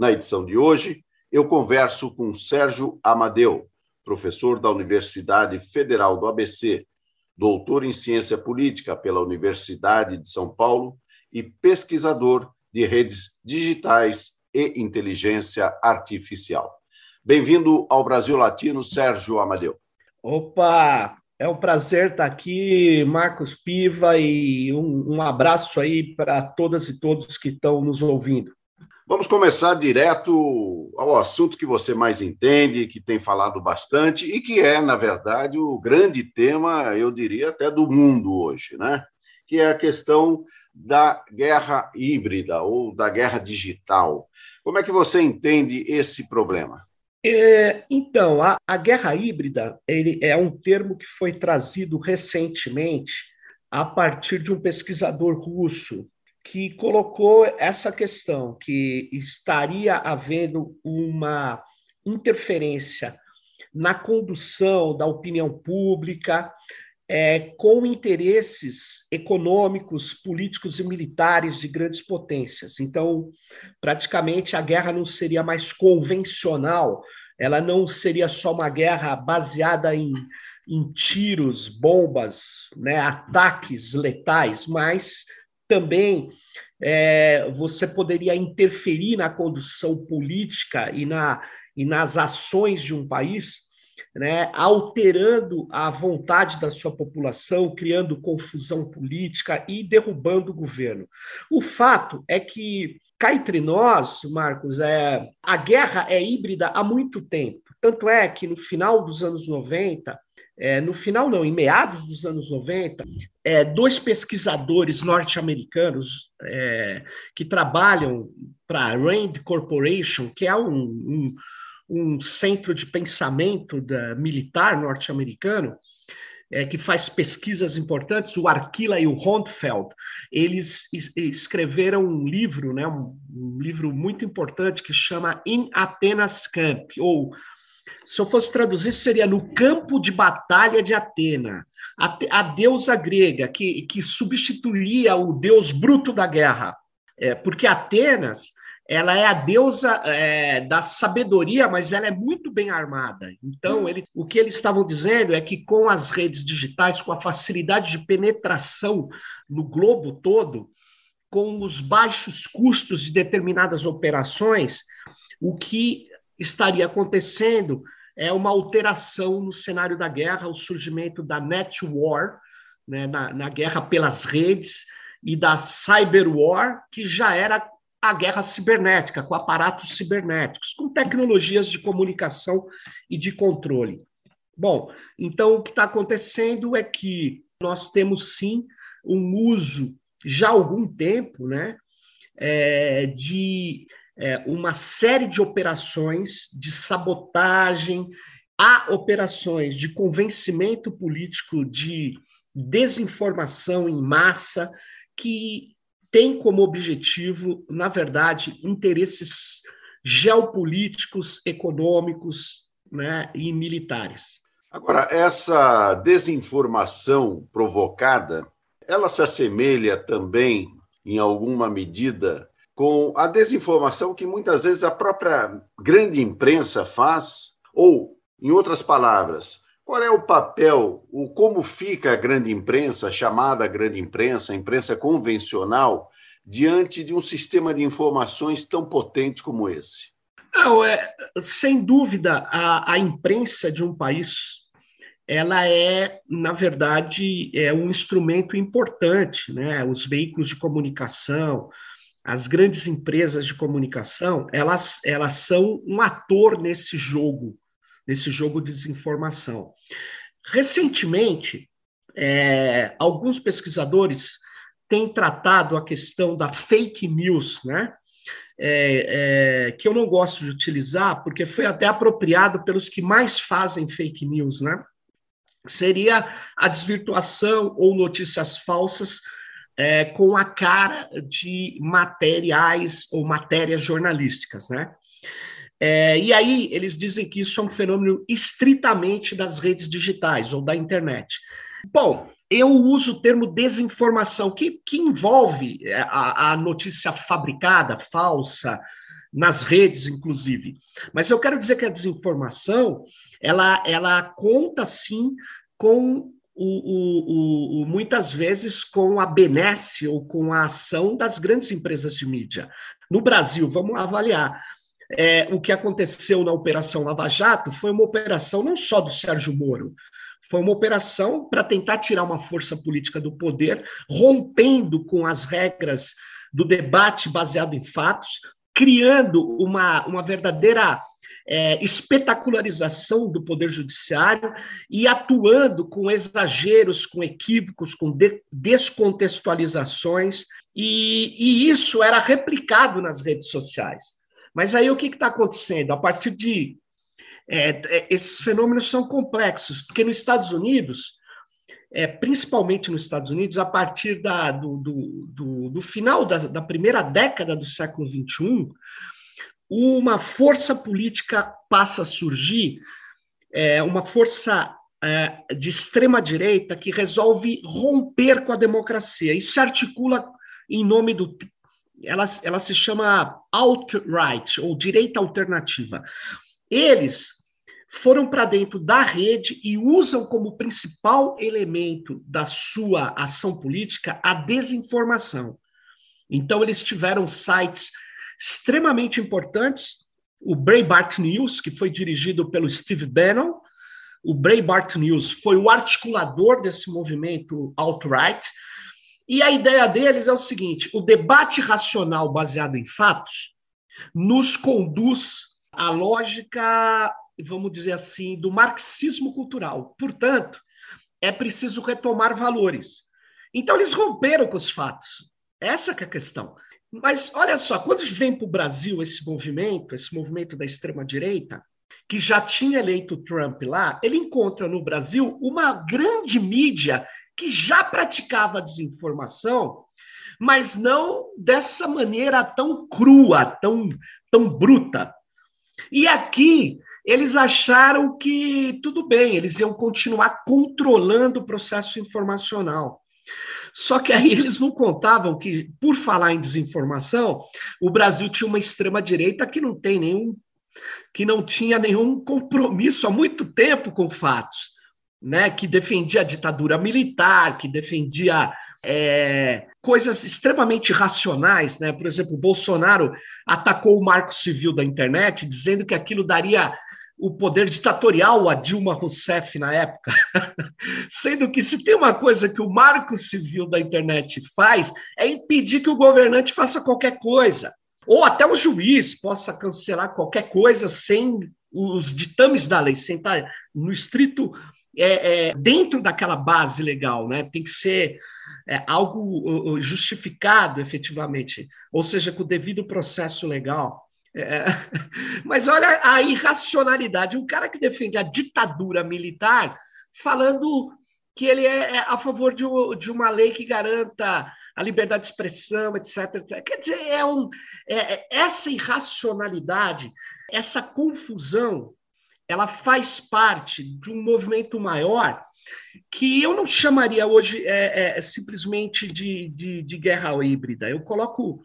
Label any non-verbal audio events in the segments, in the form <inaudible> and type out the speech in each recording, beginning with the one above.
Na edição de hoje, eu converso com Sérgio Amadeu, professor da Universidade Federal do ABC, doutor em ciência política pela Universidade de São Paulo e pesquisador de redes digitais e inteligência artificial. Bem-vindo ao Brasil Latino, Sérgio Amadeu. Opa, é um prazer estar aqui, Marcos Piva, e um, um abraço aí para todas e todos que estão nos ouvindo. Vamos começar direto ao assunto que você mais entende, que tem falado bastante e que é, na verdade, o grande tema, eu diria, até do mundo hoje, né? Que é a questão da guerra híbrida ou da guerra digital. Como é que você entende esse problema? É, então, a, a, guerra híbrida ele é um termo que foi trazido recentemente a partir de um pesquisador russo que colocou essa questão, que estaria havendo uma interferência na condução da opinião pública é, com interesses econômicos, políticos e militares de grandes potências. Então, praticamente, a guerra não seria mais convencional, ela não seria só uma guerra baseada em, em tiros, bombas, né, ataques letais, mas também é, você poderia interferir na condução política e, na, e nas ações de um país, né, alterando a vontade da sua população, criando confusão política e derrubando o governo. O fato é que, cá entre nós, Marcos, é, a guerra é híbrida há muito tempo. Tanto é que no final dos anos 90, é, no final, não, em meados dos anos 90, é, dois pesquisadores norte-americanos é, que trabalham para a RAND Corporation, que é um, um, um centro de pensamento da, militar norte-americano, é, que faz pesquisas importantes, o Arquila e o Hontfeld, eles es escreveram um livro, né, um, um livro muito importante que chama In Atenas Camp, ou se eu fosse traduzir, seria no campo de batalha de Atena, a, a deusa grega que, que substituía o deus bruto da guerra. É, porque Atenas ela é a deusa é, da sabedoria, mas ela é muito bem armada. Então, ele, o que eles estavam dizendo é que com as redes digitais, com a facilidade de penetração no globo todo, com os baixos custos de determinadas operações, o que estaria acontecendo é uma alteração no cenário da guerra, o surgimento da net war, né, na, na guerra pelas redes, e da cyber war, que já era a guerra cibernética, com aparatos cibernéticos, com tecnologias de comunicação e de controle. Bom, então o que está acontecendo é que nós temos sim um uso já há algum tempo, né, é, de é, uma série de operações de sabotagem, há operações de convencimento político, de desinformação em massa, que tem como objetivo, na verdade, interesses geopolíticos, econômicos né, e militares. Agora, essa desinformação provocada, ela se assemelha também, em alguma medida, com a desinformação que muitas vezes a própria grande imprensa faz, ou, em outras palavras, qual é o papel, o como fica a grande imprensa, chamada grande imprensa, a imprensa convencional, diante de um sistema de informações tão potente como esse? Não, é, sem dúvida, a, a imprensa de um país ela é, na verdade, é um instrumento importante, né? Os veículos de comunicação, as grandes empresas de comunicação, elas, elas são um ator nesse jogo, nesse jogo de desinformação. Recentemente, é, alguns pesquisadores têm tratado a questão da fake news, né? é, é, que eu não gosto de utilizar, porque foi até apropriado pelos que mais fazem fake news, né? Seria a desvirtuação ou notícias falsas é, com a cara de materiais ou matérias jornalísticas, né? É, e aí eles dizem que isso é um fenômeno estritamente das redes digitais ou da internet. Bom, eu uso o termo desinformação, que, que envolve é, a, a notícia fabricada, falsa, nas redes, inclusive. Mas eu quero dizer que a desinformação, ela, ela conta, sim, com o, o, o, muitas vezes com a benesse ou com a ação das grandes empresas de mídia. No Brasil, vamos avaliar. É, o que aconteceu na Operação Lava Jato foi uma operação não só do Sérgio Moro, foi uma operação para tentar tirar uma força política do poder, rompendo com as regras do debate baseado em fatos, criando uma, uma verdadeira é, espetacularização do poder judiciário e atuando com exageros, com equívocos, com de, descontextualizações, e, e, isso era replicado nas redes sociais. Mas aí o que está acontecendo? A partir de é, é, esses fenômenos são complexos, porque nos Estados Unidos, é, principalmente nos Estados Unidos, a partir da, do, do, do, do final da, da, primeira década do século XXI, uma força política passa a surgir, é, uma força é, de extrema direita que resolve romper com a democracia e se articula em nome do ela, ela se chama alt-right, ou direita alternativa. Eles foram para dentro da rede e usam como principal elemento da sua ação política a desinformação. Então, eles tiveram sites extremamente importantes, o Breitbart News, que foi dirigido pelo Steve Bannon, o Breitbart News foi o articulador desse movimento alt-right, e a ideia deles é o seguinte: o debate racional baseado em fatos nos conduz à lógica vamos dizer assim, do marxismo cultural. Portanto, é preciso retomar valores. Então, eles romperam com os fatos. Essa é a questão. Mas olha só, quando vem para o Brasil esse movimento, esse movimento da extrema-direita, que já tinha eleito Trump lá, ele encontra no Brasil uma grande mídia que já praticava desinformação, mas não dessa maneira tão crua, tão, tão bruta. E aqui eles acharam que tudo bem, eles iam continuar controlando o processo informacional. Só que aí eles não contavam que, por falar em desinformação, o Brasil tinha uma extrema-direita que não tem nenhum, que não tinha nenhum compromisso há muito tempo com fatos, né? que defendia a ditadura militar, que defendia é, coisas extremamente racionais, né? Por exemplo, Bolsonaro atacou o marco civil da internet, dizendo que aquilo daria o poder ditatorial a Dilma Rousseff na época. <laughs> Sendo que se tem uma coisa que o marco civil da internet faz, é impedir que o governante faça qualquer coisa. Ou até o juiz possa cancelar qualquer coisa sem os ditames da lei, sem estar no estrito é, é, dentro daquela base legal, né? Tem que ser é, algo justificado efetivamente, ou seja, com o devido processo legal. É, <laughs> mas olha a irracionalidade. Um cara que defende a ditadura militar falando que ele é, é a favor de, uma lei que garanta a liberdade de expressão, etc. etc. Quer dizer, é um, é, é, essa irracionalidade, essa confusão, ela faz parte de um movimento maior que eu não chamaria hoje é, é simplesmente de, de, de guerra híbrida. Eu coloco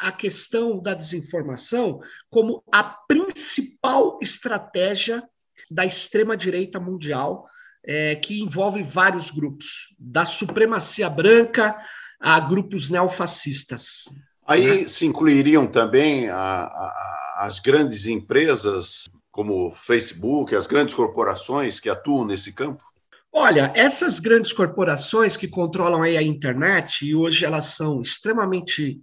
a questão da desinformação como a principal estratégia da extrema-direita mundial, é, que envolve vários grupos, da supremacia branca a grupos neofascistas. Aí né? se incluiriam também a, a, as grandes empresas, como Facebook, as grandes corporações que atuam nesse campo? Olha, essas grandes corporações que controlam aí a internet, e hoje elas são extremamente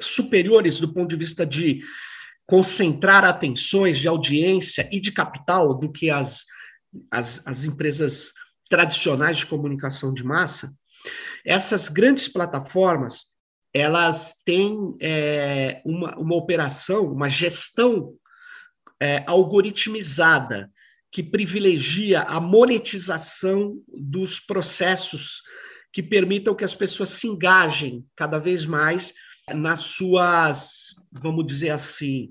superiores do ponto de vista de concentrar atenções de audiência e de capital do que as, as, as empresas tradicionais de comunicação de massa, essas grandes plataformas elas têm é, uma, uma operação, uma gestão é, algoritmizada que privilegia a monetização dos processos que permitam que as pessoas se engajem cada vez mais nas suas, vamos dizer assim,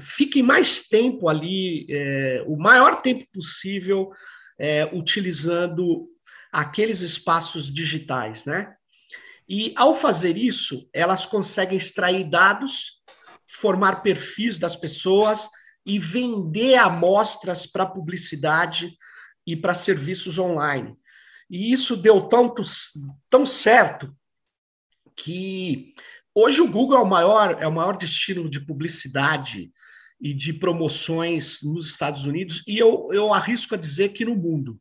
fiquem mais tempo ali, é, o maior tempo possível, é, utilizando aqueles espaços digitais, né? E ao fazer isso, elas conseguem extrair dados, formar perfis das pessoas e vender amostras para publicidade e para serviços online. E isso deu tanto, tão certo que hoje o Google é o maior, é o maior destino de publicidade e de promoções nos Estados Unidos, e eu, eu arrisco a dizer que no mundo,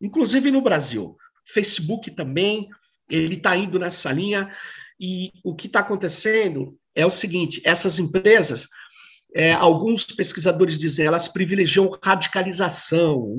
inclusive no Brasil. Facebook também, ele está indo nessa linha, e o que está acontecendo é o seguinte: essas empresas é, alguns pesquisadores dizem elas privilegiam radicalização.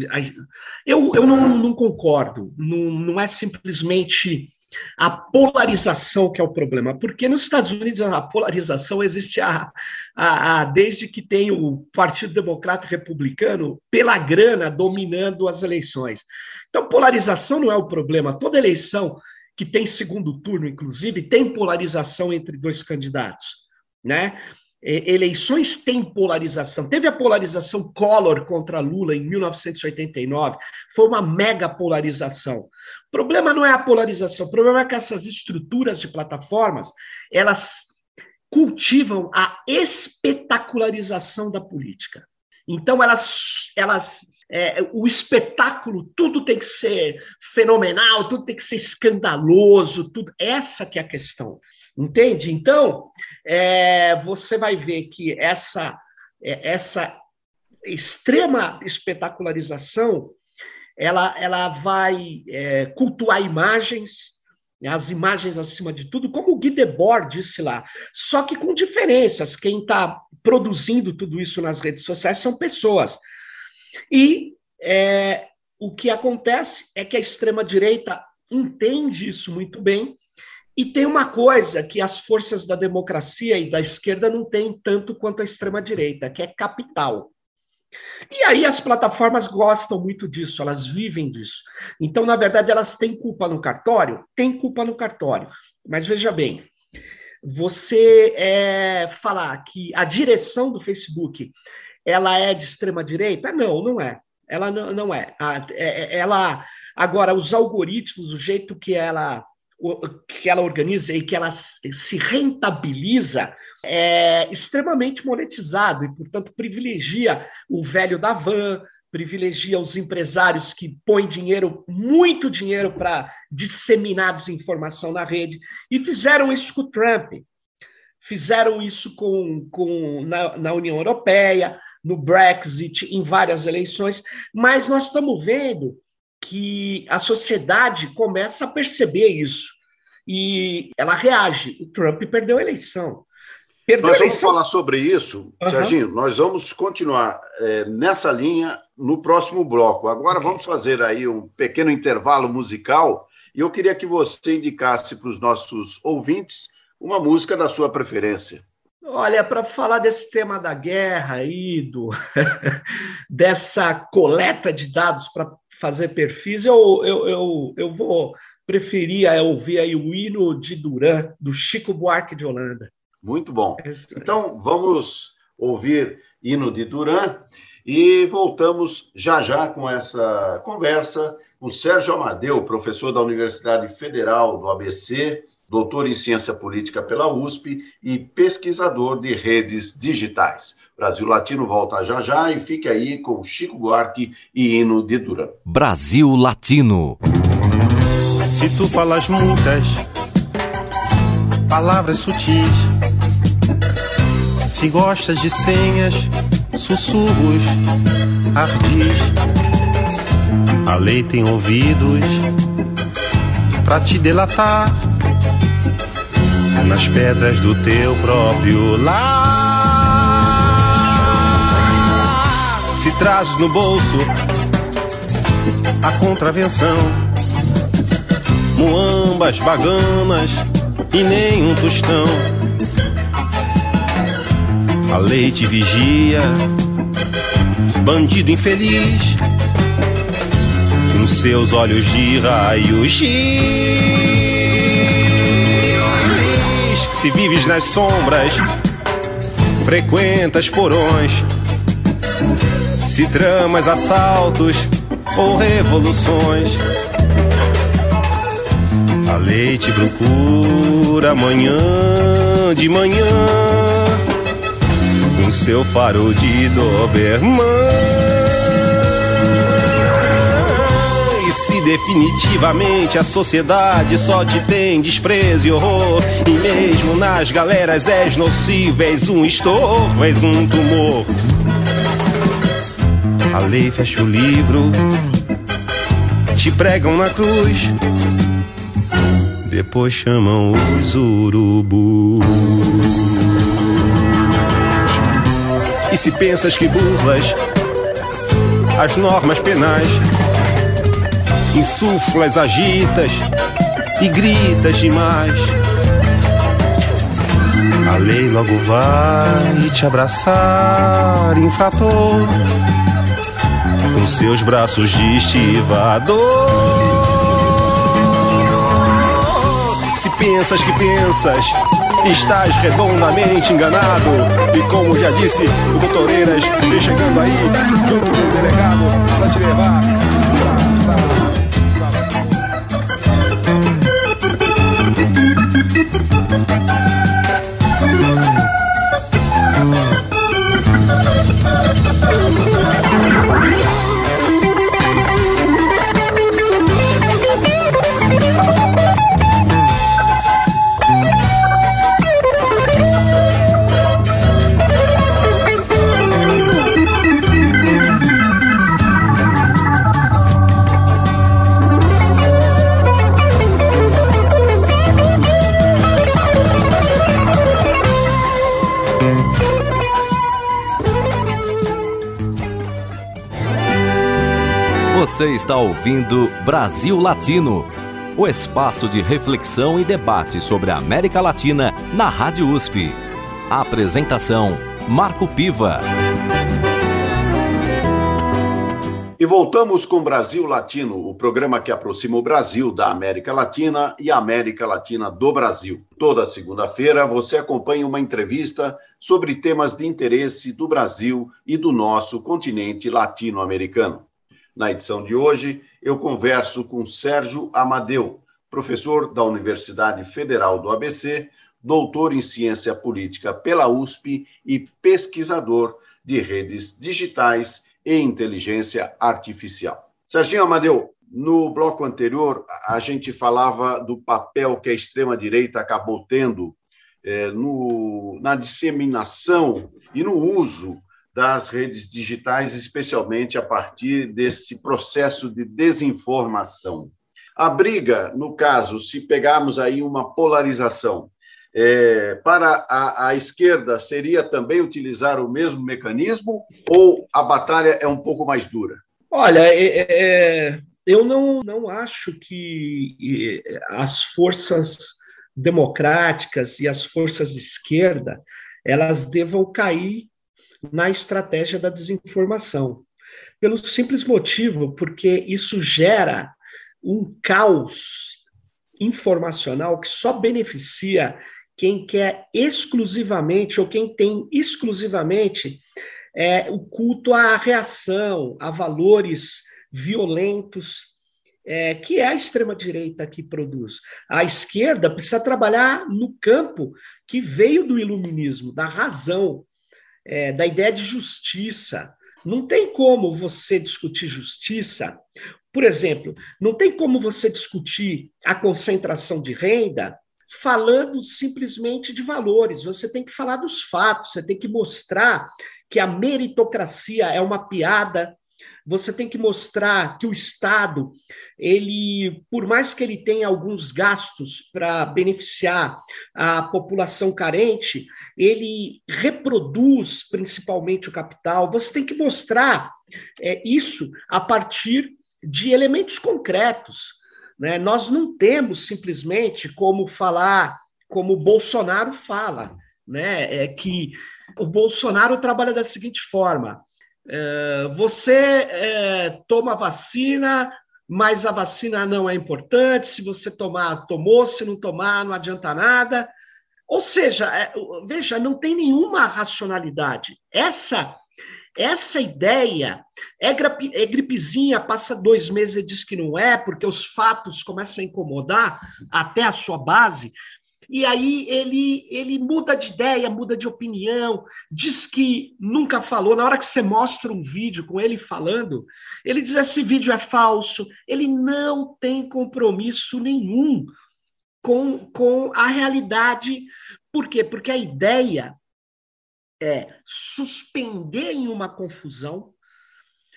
Eu, eu não, não concordo. Não, não é simplesmente a polarização que é o problema, porque nos Estados Unidos a polarização existe a, a, a, desde que tem o Partido Democrata e Republicano pela grana dominando as eleições. Então, polarização não é o problema. Toda eleição que tem segundo turno, inclusive, tem polarização entre dois candidatos. Né? Eleições têm polarização. Teve a polarização Collor contra Lula em 1989, foi uma mega polarização. O problema não é a polarização, o problema é que essas estruturas de plataformas, elas cultivam a espetacularização da política. Então elas elas é, o espetáculo, tudo tem que ser fenomenal, tudo tem que ser escandaloso, tudo. Essa que é a questão. Entende? Então, é, você vai ver que essa, é, essa extrema espetacularização ela, ela vai é, cultuar imagens, as imagens acima de tudo, como o Guy Debord disse lá, só que com diferenças. Quem está produzindo tudo isso nas redes sociais são pessoas. E é, o que acontece é que a extrema-direita entende isso muito bem e tem uma coisa que as forças da democracia e da esquerda não têm tanto quanto a extrema-direita, que é capital. E aí as plataformas gostam muito disso, elas vivem disso. Então, na verdade, elas têm culpa no cartório? Tem culpa no cartório. Mas veja bem, você é, falar que a direção do Facebook ela é de extrema direita? Não, não é. Ela não, não é. é. Ela agora os algoritmos, o jeito que ela que ela organiza e que ela se rentabiliza é extremamente monetizado e, portanto, privilegia o velho da van, privilegia os empresários que põem dinheiro, muito dinheiro, para disseminar desinformação na rede, e fizeram isso com o Trump, fizeram isso com, com na, na União Europeia, no Brexit, em várias eleições, mas nós estamos vendo que a sociedade começa a perceber isso e ela reage. O Trump perdeu a eleição. Perdeu nós vamos falar sobre isso, uhum. Serginho. Nós vamos continuar é, nessa linha no próximo bloco. Agora okay. vamos fazer aí um pequeno intervalo musical e eu queria que você indicasse para os nossos ouvintes uma música da sua preferência. Olha, para falar desse tema da guerra aí, do, <laughs> dessa coleta de dados para fazer perfis, eu, eu, eu, eu vou preferir ouvir aí o hino de Duran, do Chico Buarque de Holanda. Muito bom. Então, vamos ouvir hino de Duran e voltamos já já com essa conversa com Sérgio Amadeu, professor da Universidade Federal do ABC, doutor em ciência política pela USP e pesquisador de redes digitais. Brasil Latino volta já já e fique aí com Chico Buarque e hino de Duran. Brasil Latino. Se tu falas muitas palavras sutis, se gostas de senhas, sussurros, ardis, a lei tem ouvidos pra te delatar nas pedras do teu próprio lar. Se trazes no bolso a contravenção, moambas, baganas e nem um tostão. A lei te vigia, bandido infeliz, com seus olhos de raios Se vives nas sombras, frequentas porões, se tramas assaltos ou revoluções. A lei te procura amanhã de manhã com seu farol de Doberman. Definitivamente a sociedade só te tem desprezo e horror, e mesmo nas galeras és nocivo, és um estorvo, és um tumor. A lei fecha o livro, te pregam na cruz depois chamam os urubus. E se pensas que burlas as normas penais, insuflas, agitas e gritas demais. A lei logo vai te abraçar, infrator, com seus braços de estivador. pensas que pensas, estás redondamente enganado. E como já disse o doutor Eiras, vem chegando aí, junto com o delegado, pra te levar está ouvindo Brasil Latino, o espaço de reflexão e debate sobre a América Latina na Rádio USP. A apresentação: Marco Piva. E voltamos com Brasil Latino, o programa que aproxima o Brasil da América Latina e a América Latina do Brasil. Toda segunda-feira você acompanha uma entrevista sobre temas de interesse do Brasil e do nosso continente latino-americano. Na edição de hoje, eu converso com Sérgio Amadeu, professor da Universidade Federal do ABC, doutor em ciência política pela USP e pesquisador de redes digitais e inteligência artificial. Serginho Amadeu, no bloco anterior, a gente falava do papel que a extrema-direita acabou tendo é, no, na disseminação e no uso das redes digitais, especialmente a partir desse processo de desinformação. A briga, no caso, se pegarmos aí uma polarização, é, para a, a, esquerda seria também utilizar o mesmo mecanismo ou a batalha é um pouco mais dura? Olha, é, é, eu não, não acho que as forças democráticas e as forças de esquerda elas devam cair na estratégia da desinformação. Pelo simples motivo, porque isso gera um caos informacional que só beneficia quem quer exclusivamente ou quem tem exclusivamente é, o culto à reação, a valores violentos, é, que é a extrema-direita que produz. A esquerda precisa trabalhar no campo que veio do iluminismo, da razão, é, da ideia de justiça. Não tem como você discutir justiça. Por exemplo, não tem como você discutir a concentração de renda falando simplesmente de valores. Você tem que falar dos fatos, você tem que mostrar que a meritocracia é uma piada, você tem que mostrar que o Estado, ele, por mais que ele tenha alguns gastos para beneficiar a população carente, ele reproduz principalmente o capital. Você tem que mostrar é, isso a partir de elementos concretos. Né? Nós não temos simplesmente como falar como o Bolsonaro fala, né? É que o Bolsonaro trabalha da seguinte forma: é, você é, toma vacina, mas a vacina não é importante. Se você tomar, tomou. Se não tomar, não adianta nada. Ou seja, é, veja, não tem nenhuma racionalidade. Essa essa ideia é, é gripezinha, passa dois meses e diz que não é, porque os fatos começam a incomodar até a sua base. E aí ele, ele muda de ideia, muda de opinião, diz que nunca falou. Na hora que você mostra um vídeo com ele falando, ele diz: esse vídeo é falso. Ele não tem compromisso nenhum com, com a realidade. Por quê? Porque a ideia é suspender em uma confusão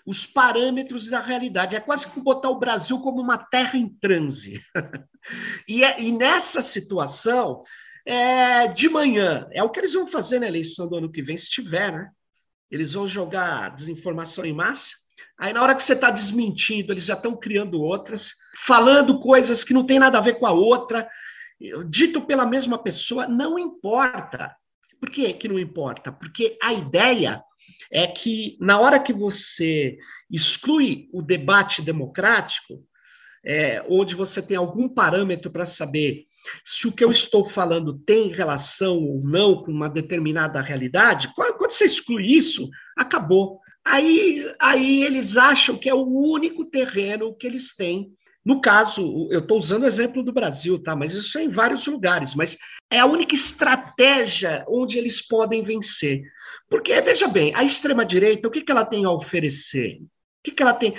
os parâmetros da realidade. É quase que botar o Brasil como uma terra em transe. <laughs> e, é, e nessa situação, é, de manhã, é o que eles vão fazer na eleição do ano que vem, se tiver, né? Eles vão jogar desinformação em massa. Aí, na hora que você está desmentindo, eles já estão criando outras, falando coisas que não tem nada a ver com a outra, dito pela mesma pessoa, não importa. Por que, que não importa? Porque a ideia é que, na hora que você exclui o debate democrático, é, onde você tem algum parâmetro para saber se o que eu estou falando tem relação ou não com uma determinada realidade, quando você exclui isso, acabou. Aí, aí eles acham que é o único terreno que eles têm. No caso, eu estou usando o exemplo do Brasil, tá? Mas isso é em vários lugares. Mas é a única estratégia onde eles podem vencer. Porque, veja bem, a extrema-direita, o que, que ela tem a oferecer? O que, que ela tem?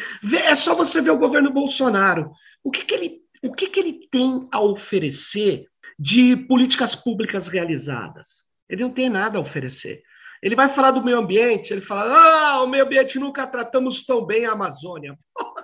É só você ver o governo Bolsonaro. O que, que, ele, o que, que ele tem a oferecer de políticas públicas realizadas? Ele não tem nada a oferecer. Ele vai falar do meio ambiente, ele fala: ah, o meio ambiente nunca tratamos tão bem a Amazônia. <laughs>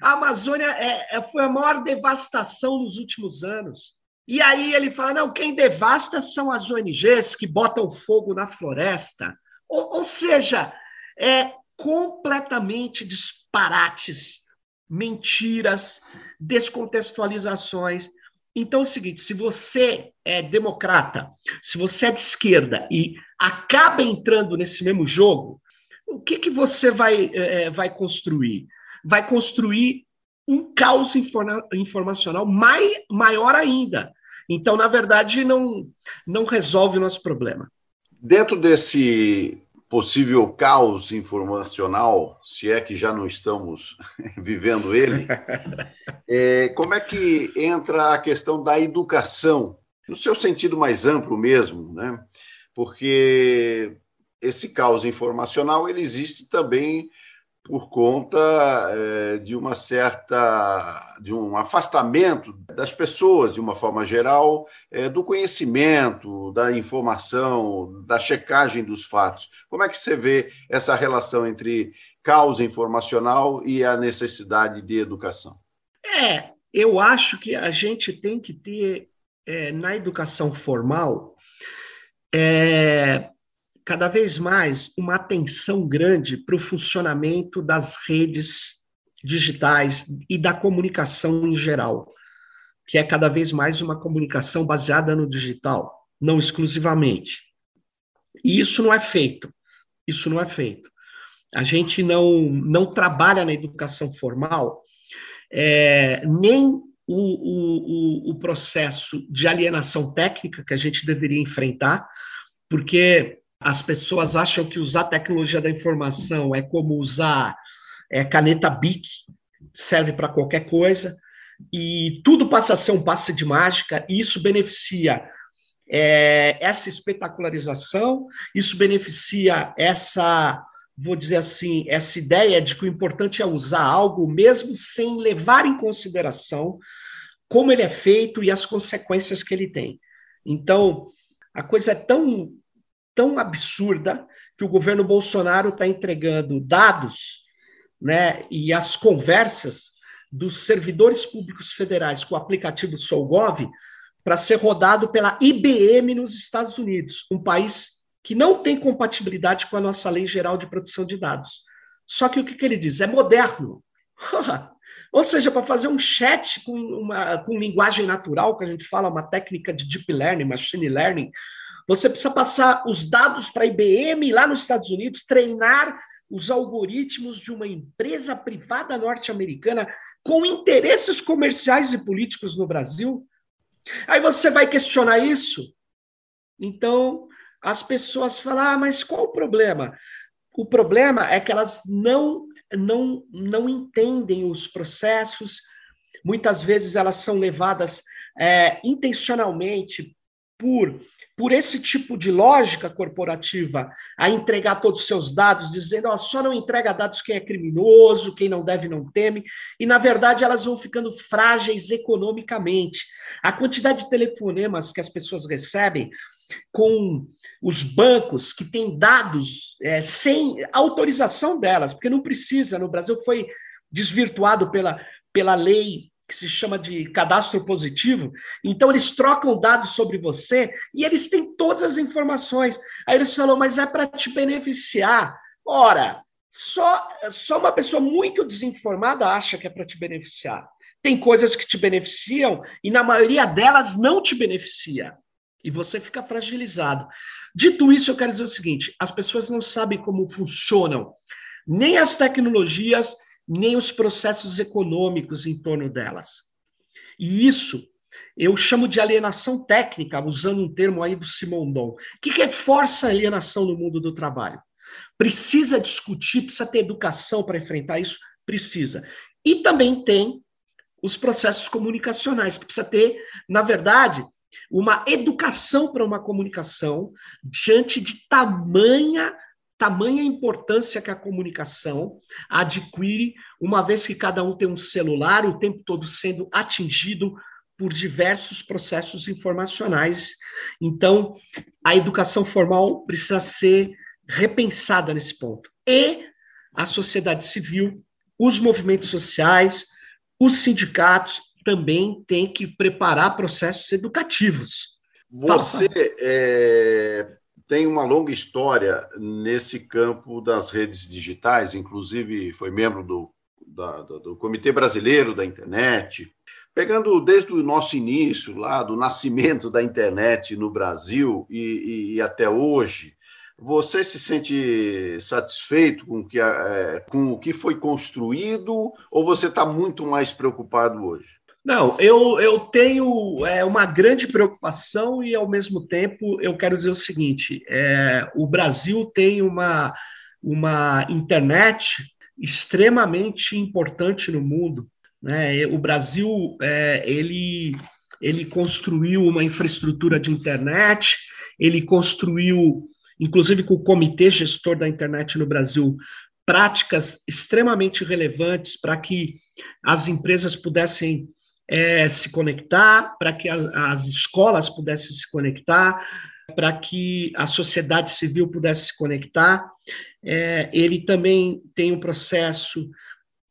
A Amazônia é, é, foi a maior devastação nos últimos anos. E aí ele fala: não, quem devasta são as ONGs que botam fogo na floresta. Ou, ou seja, é completamente disparates, mentiras, descontextualizações. Então é o seguinte: se você é democrata, se você é de esquerda e acaba entrando nesse mesmo jogo, o que, que você vai, é, vai construir? Vai construir um caos informa informacional mai, maior ainda. Então, na verdade, não, não resolve o nosso problema. Dentro desse possível caos informacional, se é que já não estamos <laughs> vivendo ele, <laughs> é, como é que entra a questão da educação, no seu sentido mais amplo mesmo, né? Porque esse caos informacional ele existe também por conta é, de uma certa de um afastamento das pessoas de uma forma geral é, do conhecimento da informação da checagem dos fatos. Como é que você vê essa relação entre causa informacional e a necessidade de educação? É eu acho que a gente tem que ter é, na educação formal cada vez mais uma atenção grande para o funcionamento das redes digitais e da comunicação em geral, que é cada vez mais uma comunicação baseada no digital, não exclusivamente. E isso não é feito. Isso não é feito. A gente não, não trabalha na educação formal é, nem o, o, o processo de alienação técnica que a gente deveria enfrentar, porque as pessoas acham que usar tecnologia da informação é como usar é, caneta BIC, serve para qualquer coisa, e tudo passa a ser um passe de mágica, e isso beneficia é, essa espetacularização, isso beneficia essa, vou dizer assim, essa ideia de que o importante é usar algo mesmo sem levar em consideração como ele é feito e as consequências que ele tem. Então, a coisa é tão tão absurda que o governo Bolsonaro está entregando dados né, e as conversas dos servidores públicos federais com o aplicativo SolGov para ser rodado pela IBM nos Estados Unidos, um país que não tem compatibilidade com a nossa lei geral de proteção de dados. Só que o que, que ele diz? É moderno. <laughs> Ou seja, para fazer um chat com, uma, com linguagem natural, que a gente fala, uma técnica de deep learning, machine learning, você precisa passar os dados para a IBM lá nos Estados Unidos, treinar os algoritmos de uma empresa privada norte-americana com interesses comerciais e políticos no Brasil. Aí você vai questionar isso? Então, as pessoas falam: ah, mas qual o problema? O problema é que elas não, não, não entendem os processos, muitas vezes elas são levadas é, intencionalmente por por esse tipo de lógica corporativa a entregar todos os seus dados, dizendo ó, só não entrega dados quem é criminoso, quem não deve não teme, e na verdade elas vão ficando frágeis economicamente. A quantidade de telefonemas que as pessoas recebem com os bancos que têm dados é, sem autorização delas, porque não precisa, no Brasil foi desvirtuado pela, pela lei que se chama de cadastro positivo. Então, eles trocam dados sobre você e eles têm todas as informações. Aí eles falam, mas é para te beneficiar. Ora, só, só uma pessoa muito desinformada acha que é para te beneficiar. Tem coisas que te beneficiam e, na maioria delas, não te beneficia. E você fica fragilizado. Dito isso, eu quero dizer o seguinte: as pessoas não sabem como funcionam nem as tecnologias nem os processos econômicos em torno delas. E isso eu chamo de alienação técnica, usando um termo aí do Simondon. Que é força alienação no mundo do trabalho? Precisa discutir, precisa ter educação para enfrentar isso? Precisa. E também tem os processos comunicacionais, que precisa ter, na verdade, uma educação para uma comunicação diante de tamanha tamanha importância que a comunicação adquire, uma vez que cada um tem um celular o tempo todo sendo atingido por diversos processos informacionais. Então, a educação formal precisa ser repensada nesse ponto. E a sociedade civil, os movimentos sociais, os sindicatos também têm que preparar processos educativos. Você é, tem uma longa história nesse campo das redes digitais, inclusive foi membro do, da, do Comitê Brasileiro da Internet. Pegando desde o nosso início, lá do nascimento da internet no Brasil e, e até hoje, você se sente satisfeito com, que, é, com o que foi construído ou você está muito mais preocupado hoje? Não, eu, eu tenho é, uma grande preocupação e, ao mesmo tempo, eu quero dizer o seguinte: é, o Brasil tem uma, uma internet extremamente importante no mundo. Né? O Brasil é, ele, ele construiu uma infraestrutura de internet, ele construiu, inclusive com o Comitê Gestor da Internet no Brasil, práticas extremamente relevantes para que as empresas pudessem é, se conectar, para que a, as escolas pudessem se conectar, para que a sociedade civil pudesse se conectar. É, ele também tem um processo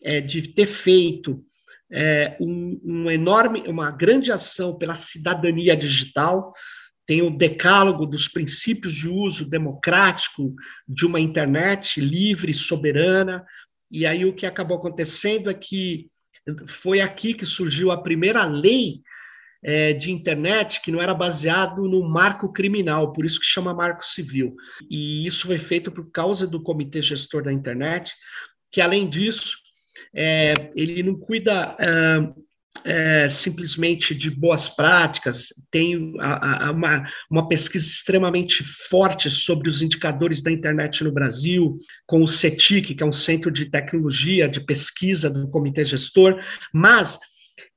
é, de ter feito é, um, um, enorme, uma grande ação pela cidadania digital. Tem o decálogo dos princípios de uso democrático de uma internet livre, soberana. E aí o que acabou acontecendo é que foi aqui que surgiu a primeira lei é, de internet que não era baseado no marco criminal, por isso que chama marco civil. E isso foi feito por causa do comitê gestor da internet, que além disso, é, ele não cuida é, simplesmente de boas práticas, tem a, a, uma, uma pesquisa extremamente forte sobre os indicadores da internet no Brasil, com o CETIC, que é um centro de tecnologia, de pesquisa do comitê gestor, mas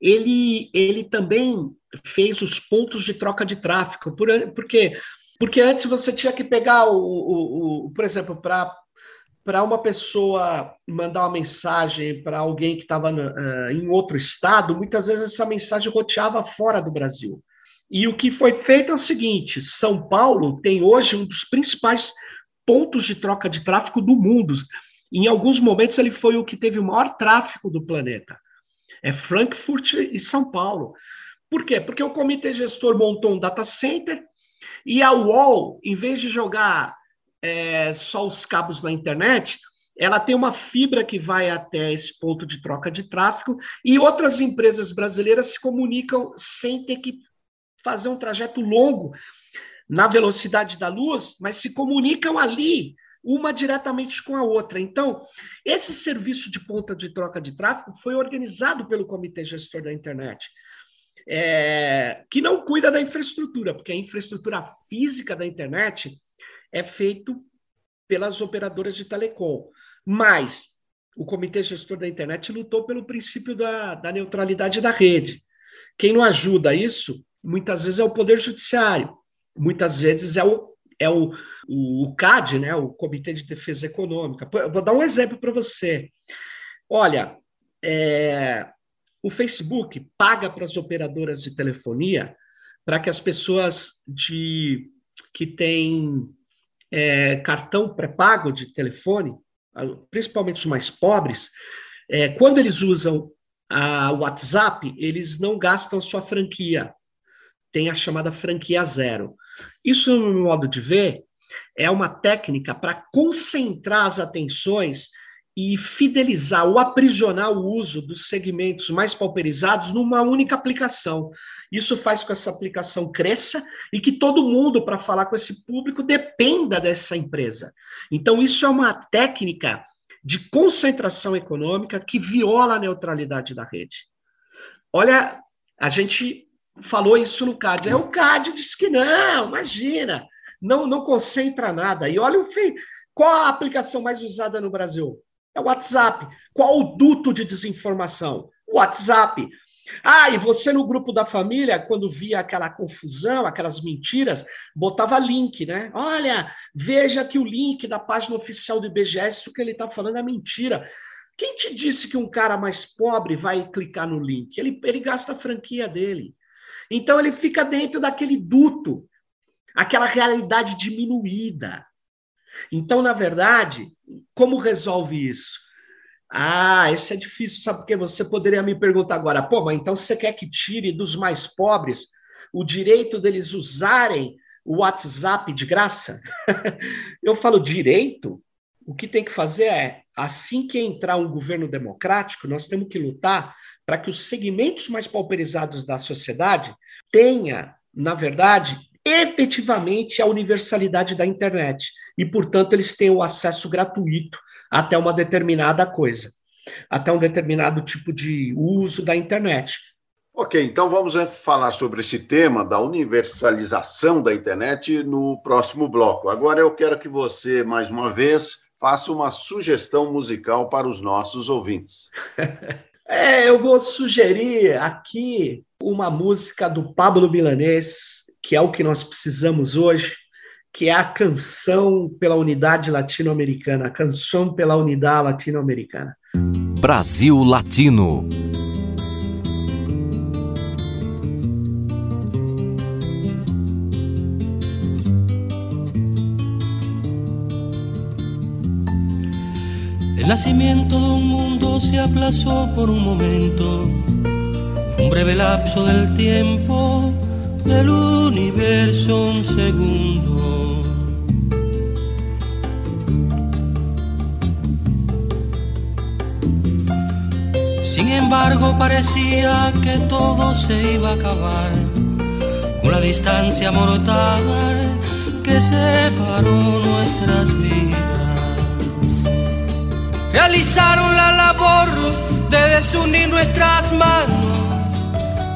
ele, ele também fez os pontos de troca de tráfego, por, porque porque antes você tinha que pegar o, o, o por exemplo, para para uma pessoa mandar uma mensagem para alguém que estava uh, em outro estado, muitas vezes essa mensagem roteava fora do Brasil. E o que foi feito é o seguinte: São Paulo tem hoje um dos principais pontos de troca de tráfego do mundo. Em alguns momentos, ele foi o que teve o maior tráfego do planeta. É Frankfurt e São Paulo. Por quê? Porque o comitê gestor montou um data center e a UOL, em vez de jogar é, só os cabos na internet, ela tem uma fibra que vai até esse ponto de troca de tráfego e outras empresas brasileiras se comunicam sem ter que fazer um trajeto longo na velocidade da luz, mas se comunicam ali, uma diretamente com a outra. Então, esse serviço de ponta de troca de tráfego foi organizado pelo Comitê Gestor da Internet, é, que não cuida da infraestrutura, porque a infraestrutura física da internet é feito pelas operadoras de telecom. Mas o Comitê Gestor da Internet lutou pelo princípio da, da neutralidade da rede. Quem não ajuda isso, muitas vezes é o Poder Judiciário, muitas vezes é o, é o, o CAD, né, o Comitê de Defesa Econômica. Vou dar um exemplo para você. Olha, é, o Facebook paga para as operadoras de telefonia para que as pessoas de, que têm é, cartão pré-pago de telefone, principalmente os mais pobres, é, quando eles usam o WhatsApp, eles não gastam sua franquia. Tem a chamada franquia zero. Isso, no meu modo de ver, é uma técnica para concentrar as atenções e fidelizar ou aprisionar o uso dos segmentos mais pauperizados numa única aplicação. Isso faz com que essa aplicação cresça e que todo mundo, para falar com esse público, dependa dessa empresa. Então, isso é uma técnica de concentração econômica que viola a neutralidade da rede. Olha, a gente falou isso no CAD. Aí o CAD disse que não, imagina, não, não concentra nada. E olha o fim. Qual a aplicação mais usada no Brasil? É o WhatsApp. Qual o duto de desinformação? O WhatsApp. Ah, e você no grupo da família, quando via aquela confusão, aquelas mentiras, botava link, né? Olha, veja que o link da página oficial do IBGE, isso que ele está falando é mentira. Quem te disse que um cara mais pobre vai clicar no link? Ele, ele gasta a franquia dele. Então ele fica dentro daquele duto, aquela realidade diminuída. Então, na verdade, como resolve isso? Ah, isso é difícil, sabe? Porque você poderia me perguntar agora, pô, mas então você quer que tire dos mais pobres o direito deles usarem o WhatsApp de graça? <laughs> Eu falo direito, o que tem que fazer é, assim que entrar um governo democrático, nós temos que lutar para que os segmentos mais pauperizados da sociedade tenha, na verdade, efetivamente a universalidade da internet e, portanto, eles têm o acesso gratuito até uma determinada coisa, até um determinado tipo de uso da internet. Ok, então vamos eh, falar sobre esse tema da universalização da internet no próximo bloco. Agora eu quero que você, mais uma vez, faça uma sugestão musical para os nossos ouvintes. <laughs> é, eu vou sugerir aqui uma música do Pablo Milanês, que é o que nós precisamos hoje, que é a canção pela unidade latino-americana, a canção pela unidade latino-americana. Brasil Latino. El nacimiento de un mundo se aplazó por un momento, fue un breve lapso del tiempo del universo un segundo. Sin embargo, parecía que todo se iba a acabar con la distancia mortal que separó nuestras vidas. Realizaron la labor de desunir nuestras manos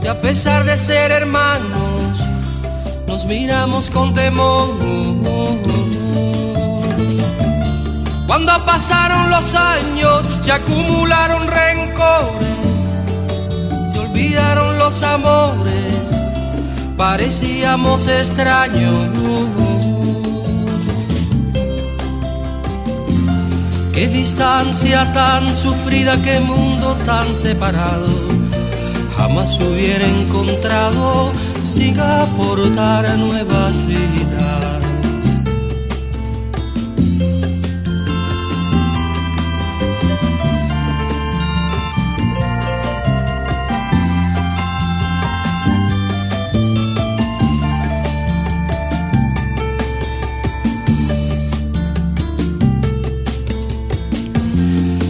y a pesar de ser hermanos, nos miramos con temor. Cuando pasaron los años, se acumularon rencores, se olvidaron los amores, parecíamos extraños. Qué distancia tan sufrida, qué mundo tan separado, jamás hubiera encontrado sin aportar nuevas vidas.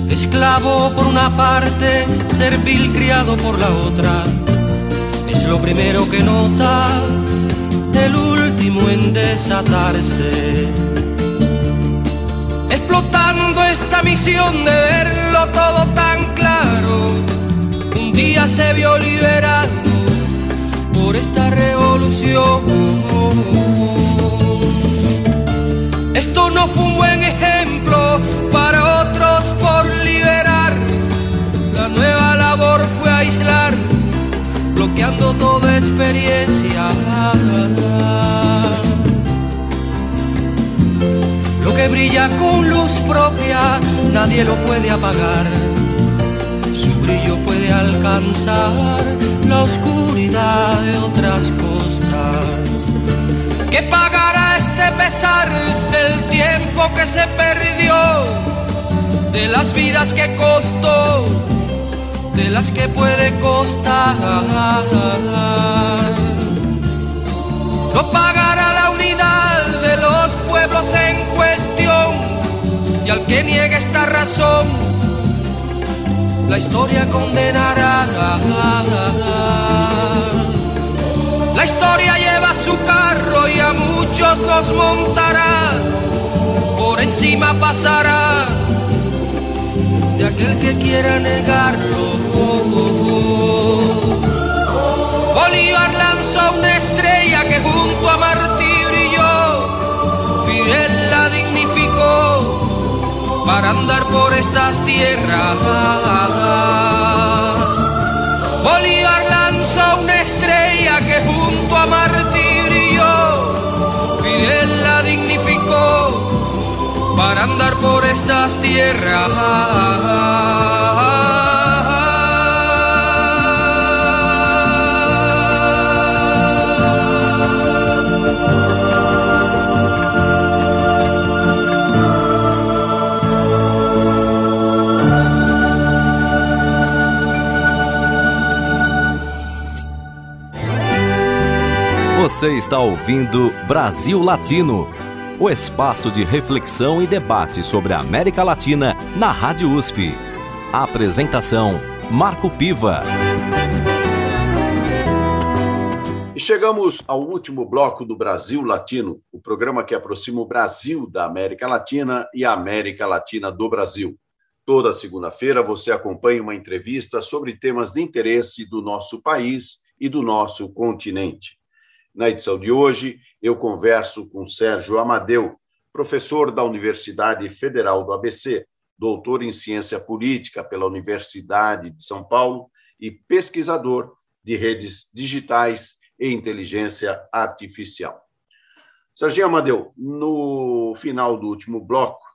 Esclavo por una parte, servil criado por la otra. Lo primero que nota, el último en desatarse. Explotando esta misión de verlo todo tan claro, un día se vio liberado por esta revolución. Esto no fue un buen ejemplo para otros por liberar. La nueva labor fue aislar, bloqueando toda experiencia. Lo que brilla con luz propia, nadie lo puede apagar. Su brillo puede alcanzar la oscuridad de otras costas. ¿Qué pagará este pesar del tiempo que se perdió? De las vidas que costó, de las que puede costar. No pagará la unidad de los pueblos en cuestión y al que niegue esta razón, la historia condenará. La historia lleva su carro y a muchos nos montará, por encima pasará de aquel que quiera negarlo. Bolívar lanzó una estrella que junto a Martí brilló, Fidel la dignificó para andar por estas tierras. Bolívar lanzó una estrella que junto a Martí brilló, Fidel la dignificó para andar por estas tierras. Você está ouvindo Brasil Latino, o espaço de reflexão e debate sobre a América Latina na Rádio USP. A apresentação: Marco Piva. E chegamos ao último bloco do Brasil Latino, o programa que aproxima o Brasil da América Latina e a América Latina do Brasil. Toda segunda-feira você acompanha uma entrevista sobre temas de interesse do nosso país e do nosso continente. Na edição de hoje, eu converso com Sérgio Amadeu, professor da Universidade Federal do ABC, doutor em ciência política pela Universidade de São Paulo e pesquisador de redes digitais e inteligência artificial. Serginho Amadeu, no final do último bloco,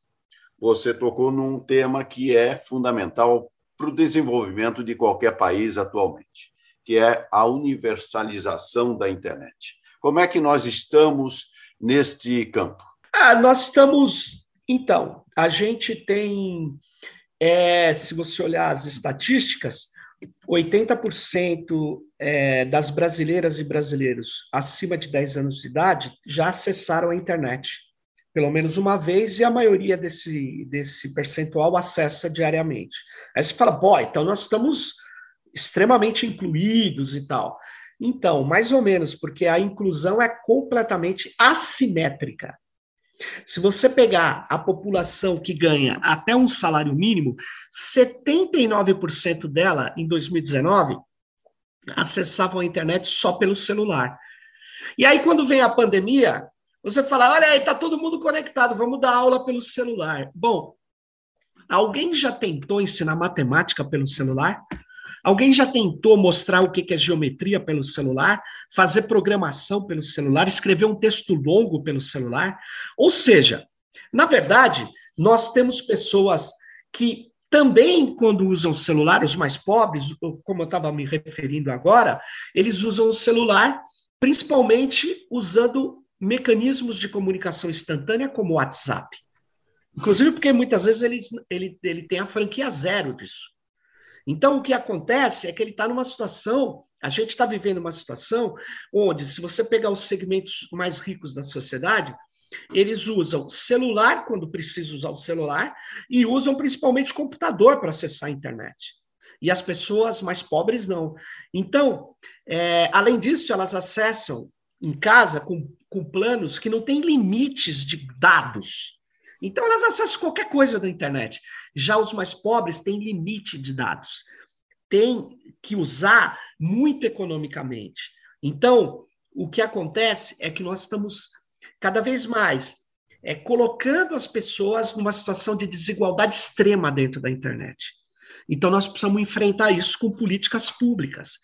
você tocou num tema que é fundamental para o desenvolvimento de qualquer país atualmente, que é a universalização da internet. Como é que nós estamos neste campo? Ah, nós estamos. Então, a gente tem, é, se você olhar as estatísticas, 80% é, das brasileiras e brasileiros acima de 10 anos de idade já acessaram a internet, pelo menos uma vez, e a maioria desse, desse percentual acessa diariamente. Aí você fala, pô, então nós estamos extremamente incluídos e tal. Então, mais ou menos, porque a inclusão é completamente assimétrica. Se você pegar a população que ganha até um salário mínimo, 79% dela, em 2019, acessavam a internet só pelo celular. E aí, quando vem a pandemia, você fala: olha aí, está todo mundo conectado, vamos dar aula pelo celular. Bom, alguém já tentou ensinar matemática pelo celular? Alguém já tentou mostrar o que é geometria pelo celular, fazer programação pelo celular, escrever um texto longo pelo celular? Ou seja, na verdade, nós temos pessoas que também, quando usam celular, os mais pobres, como eu estava me referindo agora, eles usam o celular principalmente usando mecanismos de comunicação instantânea como o WhatsApp. Inclusive porque muitas vezes ele, ele, ele tem a franquia zero disso. Então, o que acontece é que ele está numa situação, a gente está vivendo uma situação onde, se você pegar os segmentos mais ricos da sociedade, eles usam celular quando precisa usar o celular e usam principalmente computador para acessar a internet. E as pessoas mais pobres não. Então, é, além disso, elas acessam em casa com, com planos que não têm limites de dados. Então, elas acessam qualquer coisa da internet. Já os mais pobres têm limite de dados. Tem que usar muito economicamente. Então, o que acontece é que nós estamos cada vez mais é, colocando as pessoas numa situação de desigualdade extrema dentro da internet. Então, nós precisamos enfrentar isso com políticas públicas.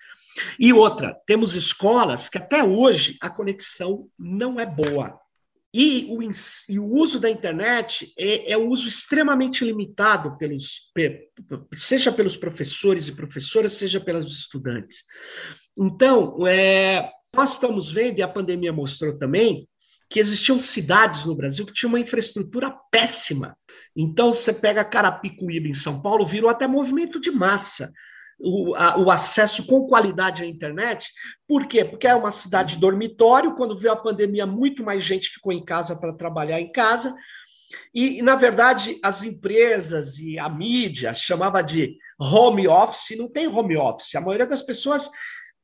E outra, temos escolas que até hoje a conexão não é boa. E o, e o uso da internet é, é um uso extremamente limitado, pelos, seja pelos professores e professoras, seja pelos estudantes. Então, é, nós estamos vendo, e a pandemia mostrou também, que existiam cidades no Brasil que tinham uma infraestrutura péssima. Então, você pega Carapicuíba, em São Paulo, virou até movimento de massa. O, a, o, acesso com qualidade à internet. Por quê? Porque é uma cidade dormitório. Quando veio a pandemia, muito mais gente ficou em casa para trabalhar em casa. E, na verdade, as empresas e a mídia chamava de home office. Não tem home office. A maioria das pessoas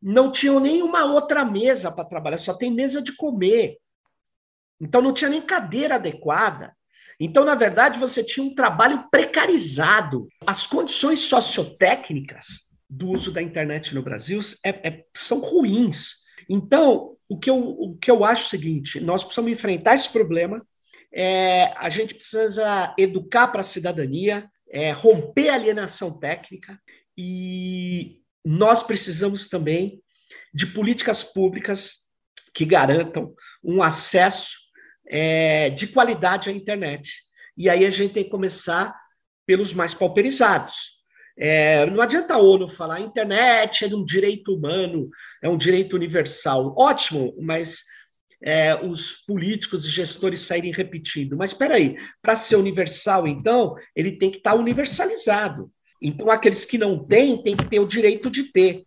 não tinham nenhuma outra mesa para trabalhar, só tem mesa de comer. Então não tinha nem cadeira adequada. Então, na verdade, você tinha um trabalho precarizado. As condições sociotécnicas do uso da internet no Brasil é, é, são ruins. Então, o que, eu, o que eu acho é o seguinte: nós precisamos enfrentar esse problema, é, a gente precisa educar para a cidadania, é, romper a alienação técnica e nós precisamos também de políticas públicas que garantam um acesso é, de qualidade à internet. E aí a gente tem que começar pelos mais pauperizados. É, não adianta a ONU falar a internet é um direito humano, é um direito universal. Ótimo, mas é, os políticos e gestores saírem repetindo. Mas espera aí, para ser universal, então, ele tem que estar universalizado. Então, aqueles que não têm, têm que ter o direito de ter.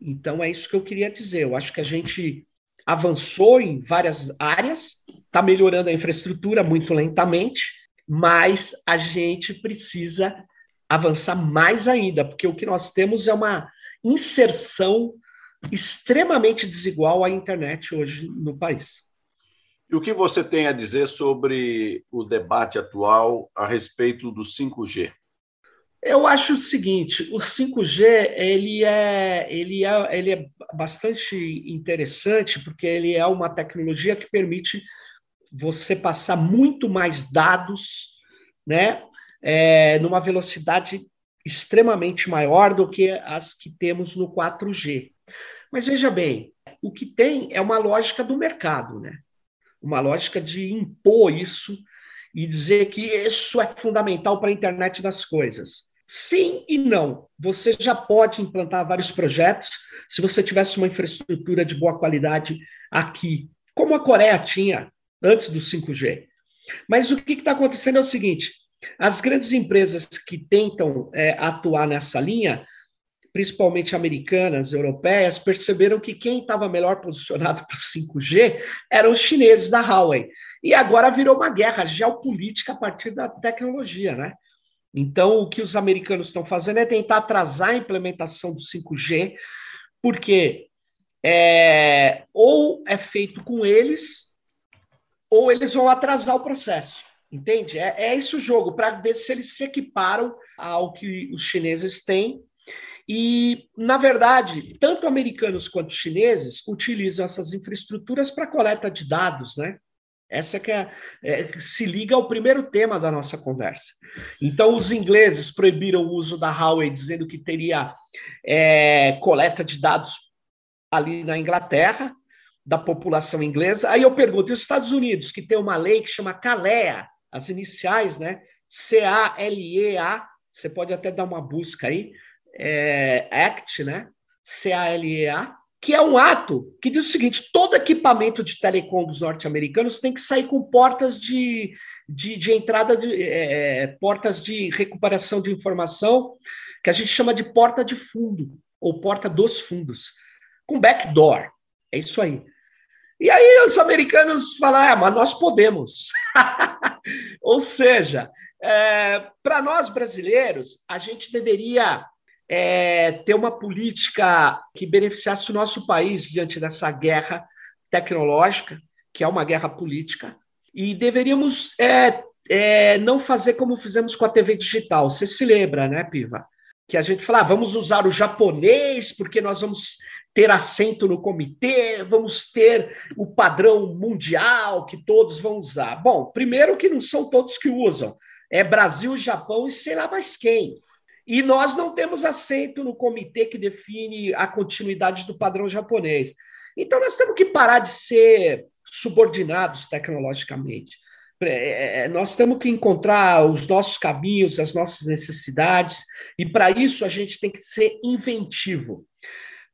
Então, é isso que eu queria dizer. Eu acho que a gente avançou em várias áreas, está melhorando a infraestrutura muito lentamente, mas a gente precisa avançar mais ainda, porque o que nós temos é uma inserção extremamente desigual à internet hoje no país. E o que você tem a dizer sobre o debate atual a respeito do 5G? Eu acho o seguinte, o 5G ele é, ele é, ele é bastante interessante porque ele é uma tecnologia que permite você passar muito mais dados, né, é, numa velocidade extremamente maior do que as que temos no 4G. Mas veja bem, o que tem é uma lógica do mercado, né? Uma lógica de impor isso e dizer que isso é fundamental para a internet das coisas. Sim e não. Você já pode implantar vários projetos se você tivesse uma infraestrutura de boa qualidade aqui, como a Coreia tinha antes do 5G. Mas o que está acontecendo é o seguinte: as grandes empresas que tentam é, atuar nessa linha, principalmente americanas, europeias, perceberam que quem estava melhor posicionado para o 5G eram os chineses da Huawei. E agora virou uma guerra geopolítica a partir da tecnologia, né? Então, o que os americanos estão fazendo é tentar atrasar a implementação do 5G, porque é, ou é feito com eles, ou eles vão atrasar o processo. Entende? É, é esse o jogo, para ver se eles se equiparam ao que os chineses têm. E, na verdade, tanto americanos quanto chineses utilizam essas infraestruturas para coleta de dados, né? Essa que é, é, se liga ao primeiro tema da nossa conversa. Então, os ingleses proibiram o uso da Huawei, dizendo que teria é, coleta de dados ali na Inglaterra, da população inglesa. Aí eu pergunto, e os Estados Unidos, que tem uma lei que chama CALEA, as iniciais, né? C-A-L-E-A, você pode até dar uma busca aí, é, Act, né? C-A-L-E-A, que é um ato que diz o seguinte: todo equipamento de telecom dos norte-americanos tem que sair com portas de, de, de entrada, de é, é, portas de recuperação de informação, que a gente chama de porta de fundo, ou porta dos fundos, com backdoor. É isso aí. E aí os americanos falam, ah, mas nós podemos. <laughs> <laughs> Ou seja, é, para nós brasileiros, a gente deveria é, ter uma política que beneficiasse o nosso país diante dessa guerra tecnológica, que é uma guerra política, e deveríamos é, é, não fazer como fizemos com a TV digital. Você se lembra, né, Piva? Que a gente fala, ah, vamos usar o japonês porque nós vamos ter assento no comitê, vamos ter o padrão mundial que todos vão usar. Bom, primeiro que não são todos que usam, é Brasil, Japão e sei lá mais quem. E nós não temos assento no comitê que define a continuidade do padrão japonês. Então nós temos que parar de ser subordinados tecnologicamente. É, é, é, nós temos que encontrar os nossos caminhos, as nossas necessidades, e para isso a gente tem que ser inventivo.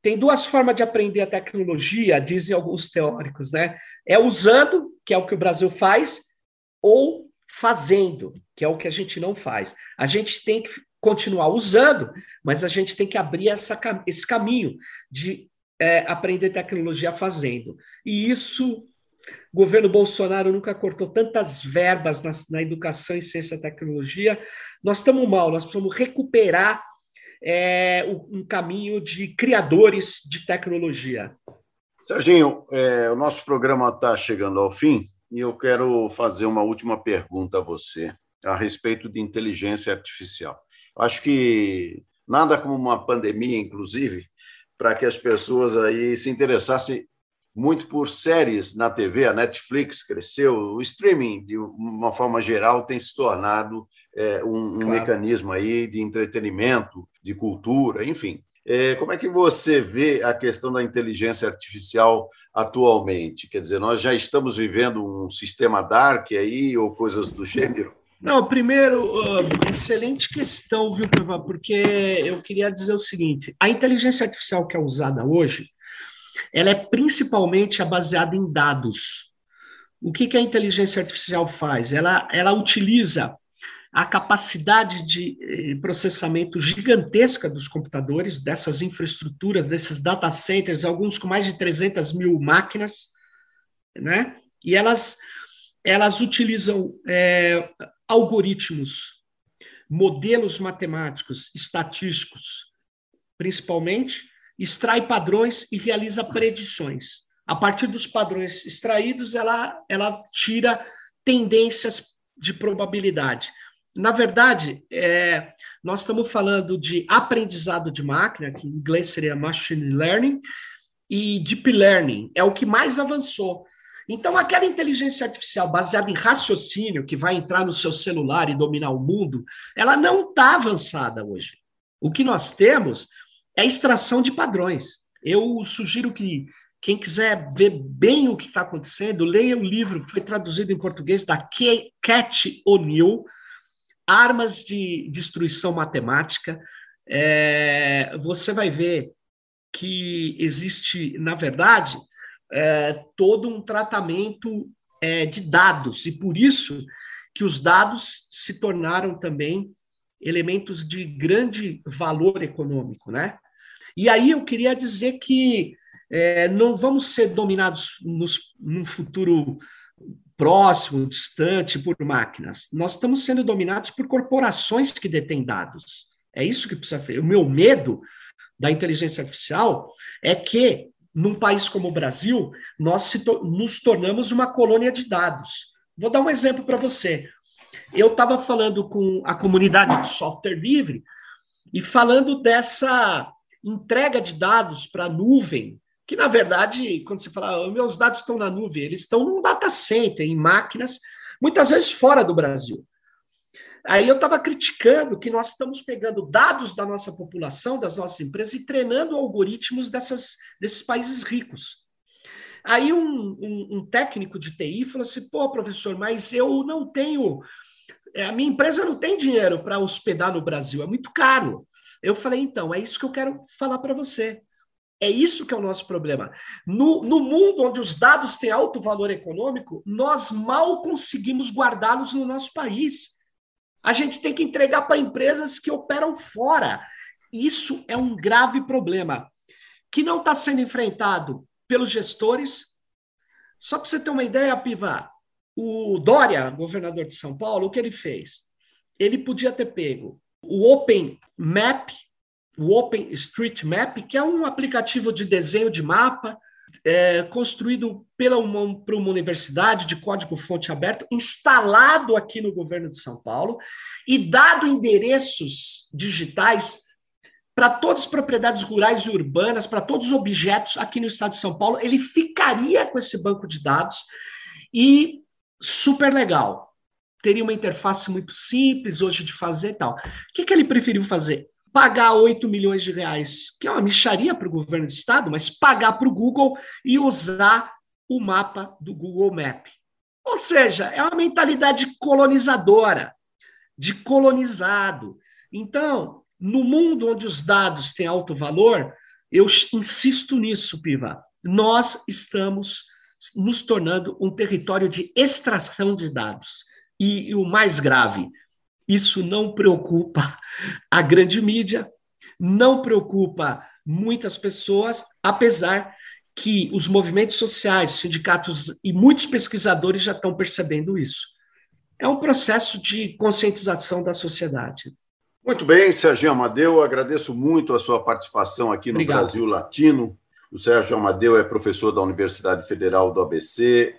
Tem duas formas de aprender a tecnologia, dizem alguns teóricos, né? É usando, que é o que o Brasil faz, ou fazendo, que é o que a gente não faz. A gente tem que continuar usando, mas a gente tem que abrir essa, esse caminho de é, aprender tecnologia fazendo. E isso governo Bolsonaro nunca cortou tantas verbas na, na educação em ciência e tecnologia. Nós estamos mal, nós precisamos recuperar é, um caminho de criadores de tecnologia. Serginho, é, o nosso programa está chegando ao fim e eu quero fazer uma última pergunta a você a respeito de inteligência artificial. Acho que nada como uma pandemia, inclusive, para que as pessoas aí se interessassem muito por séries na TV, a Netflix cresceu, o streaming, de uma forma geral, tem se tornado é, um, um claro. mecanismo aí de entretenimento, de cultura, enfim. É, como é que você vê a questão da inteligência artificial atualmente? Quer dizer, nós já estamos vivendo um sistema dark aí ou coisas do gênero? Não, primeiro, excelente questão, viu, Porque eu queria dizer o seguinte: a inteligência artificial que é usada hoje, ela é principalmente baseada em dados. O que, que a inteligência artificial faz? Ela, ela utiliza a capacidade de eh, processamento gigantesca dos computadores, dessas infraestruturas, desses data centers, alguns com mais de 300 mil máquinas, né? E elas, elas utilizam é, algoritmos, modelos matemáticos, estatísticos, principalmente, extrai padrões e realiza predições. A partir dos padrões extraídos, ela, ela tira tendências de probabilidade. Na verdade, é, nós estamos falando de aprendizado de máquina, que em inglês seria machine learning, e deep learning, é o que mais avançou. Então, aquela inteligência artificial baseada em raciocínio, que vai entrar no seu celular e dominar o mundo, ela não está avançada hoje. O que nós temos é extração de padrões. Eu sugiro que quem quiser ver bem o que está acontecendo, leia o livro, foi traduzido em português, da Cat O'Neill, Armas de Destruição Matemática. É, você vai ver que existe, na verdade, é, todo um tratamento é, de dados, e por isso que os dados se tornaram também elementos de grande valor econômico, né? E aí eu queria dizer que é, não vamos ser dominados nos, num futuro próximo, distante, por máquinas. Nós estamos sendo dominados por corporações que detêm dados. É isso que precisa fazer. O meu medo da inteligência artificial é que, num país como o Brasil, nós to nos tornamos uma colônia de dados. Vou dar um exemplo para você. Eu estava falando com a comunidade de software livre e falando dessa entrega de dados para a nuvem, que na verdade, quando você fala, ah, meus dados estão na nuvem, eles estão num data center, em máquinas, muitas vezes fora do Brasil. Aí eu estava criticando que nós estamos pegando dados da nossa população, das nossas empresas, e treinando algoritmos dessas, desses países ricos. Aí um, um, um técnico de TI falou assim: pô, professor, mas eu não tenho. A minha empresa não tem dinheiro para hospedar no Brasil, é muito caro. Eu falei, então, é isso que eu quero falar para você. É isso que é o nosso problema. No, no mundo onde os dados têm alto valor econômico, nós mal conseguimos guardá-los no nosso país. A gente tem que entregar para empresas que operam fora. Isso é um grave problema que não está sendo enfrentado pelos gestores, Só para você ter uma ideia, Piva, o Dória, governador de São Paulo, o que ele fez? Ele podia ter pego o Open Map, o Open Street Map, que é um aplicativo de desenho de mapa é, construído pela uma, por uma universidade de código-fonte aberto, instalado aqui no governo de São Paulo e dado endereços digitais para todas as propriedades rurais e urbanas, para todos os objetos aqui no estado de São Paulo, ele ficaria com esse banco de dados e super legal. Teria uma interface muito simples hoje de fazer e tal. O que, que ele preferiu fazer? Pagar 8 milhões de reais, que é uma micharia para o governo do estado, mas pagar para o Google e usar o mapa do Google Map. Ou seja, é uma mentalidade colonizadora, de colonizado. Então, no mundo onde os dados têm alto valor, eu insisto nisso, Piva. Nós estamos nos tornando um território de extração de dados. E, e o mais grave, isso não preocupa a grande mídia, não preocupa muitas pessoas, apesar que os movimentos sociais, sindicatos e muitos pesquisadores já estão percebendo isso. É um processo de conscientização da sociedade. Muito bem, Serginho Amadeu, agradeço muito a sua participação aqui no Obrigado. Brasil Latino. O Sérgio Amadeu é professor da Universidade Federal do ABC,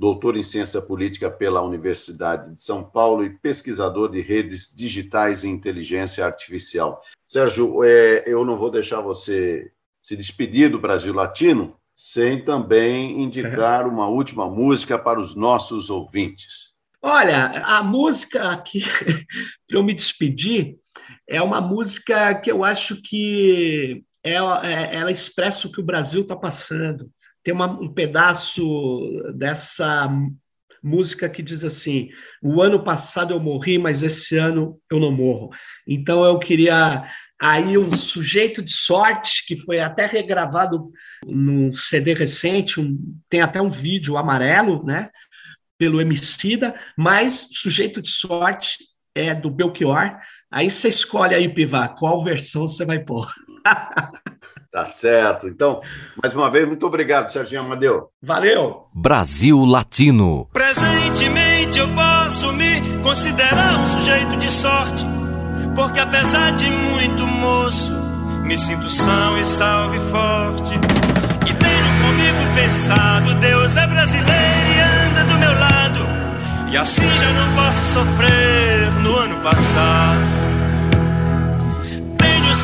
doutor em ciência política pela Universidade de São Paulo e pesquisador de redes digitais e inteligência artificial. Sérgio, é, eu não vou deixar você se despedir do Brasil Latino sem também indicar uma última música para os nossos ouvintes. Olha, a música aqui, <laughs> para eu me despedir, é uma música que eu acho que ela, é, ela expressa o que o Brasil está passando. Tem uma, um pedaço dessa música que diz assim: o ano passado eu morri, mas esse ano eu não morro. Então eu queria aí um sujeito de sorte que foi até regravado num CD recente, um, tem até um vídeo amarelo, né? Pelo Emicida, mas sujeito de sorte é do Belchior. Aí você escolhe aí, Piva, qual versão você vai pôr. <laughs> tá certo. Então, mais uma vez, muito obrigado, Serginho Amadeu. Valeu. Brasil Latino. Presentemente eu posso me considerar um sujeito de sorte, porque apesar de muito moço, me sinto são e salve forte. E tenho comigo pensado, Deus é brasileiro e anda do meu lado. E assim já não posso sofrer no ano passado